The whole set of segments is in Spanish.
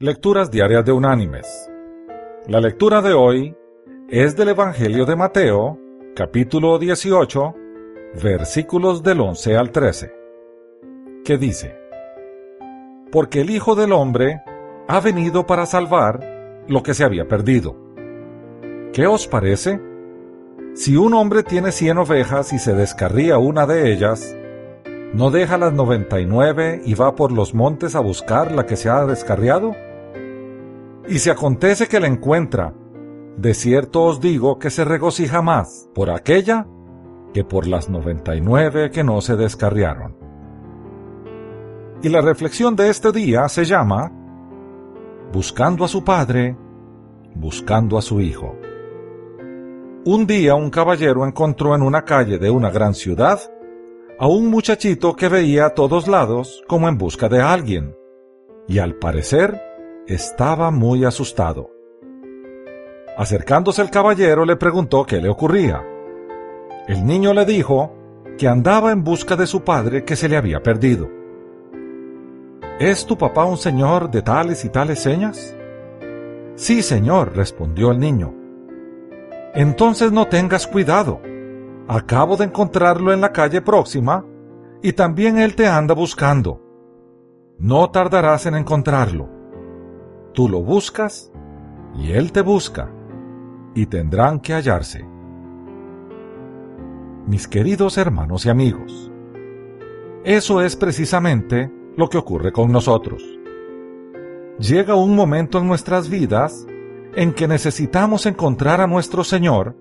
Lecturas Diarias de Unánimes. La lectura de hoy es del Evangelio de Mateo, capítulo 18, versículos del 11 al 13, que dice, Porque el Hijo del Hombre ha venido para salvar lo que se había perdido. ¿Qué os parece? Si un hombre tiene cien ovejas y se descarría una de ellas, ¿no deja las noventa y nueve y va por los montes a buscar la que se ha descarriado? Y si acontece que la encuentra, de cierto os digo que se regocija más por aquella que por las noventa y nueve que no se descarriaron. Y la reflexión de este día se llama Buscando a su padre, buscando a su hijo. Un día un caballero encontró en una calle de una gran ciudad a un muchachito que veía a todos lados como en busca de alguien, y al parecer estaba muy asustado. Acercándose el caballero le preguntó qué le ocurría. El niño le dijo que andaba en busca de su padre que se le había perdido. ¿Es tu papá un señor de tales y tales señas? Sí, señor, respondió el niño. Entonces no tengas cuidado. Acabo de encontrarlo en la calle próxima y también él te anda buscando. No tardarás en encontrarlo. Tú lo buscas y Él te busca, y tendrán que hallarse. Mis queridos hermanos y amigos, eso es precisamente lo que ocurre con nosotros. Llega un momento en nuestras vidas en que necesitamos encontrar a nuestro Señor,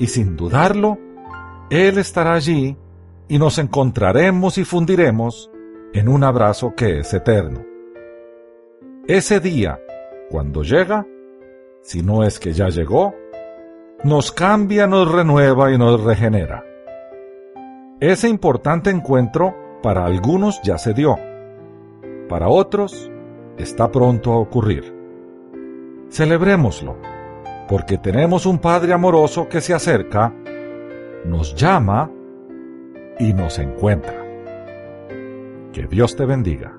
y sin dudarlo, Él estará allí y nos encontraremos y fundiremos en un abrazo que es eterno. Ese día, cuando llega, si no es que ya llegó, nos cambia, nos renueva y nos regenera. Ese importante encuentro para algunos ya se dio, para otros está pronto a ocurrir. Celebrémoslo, porque tenemos un Padre amoroso que se acerca, nos llama y nos encuentra. Que Dios te bendiga.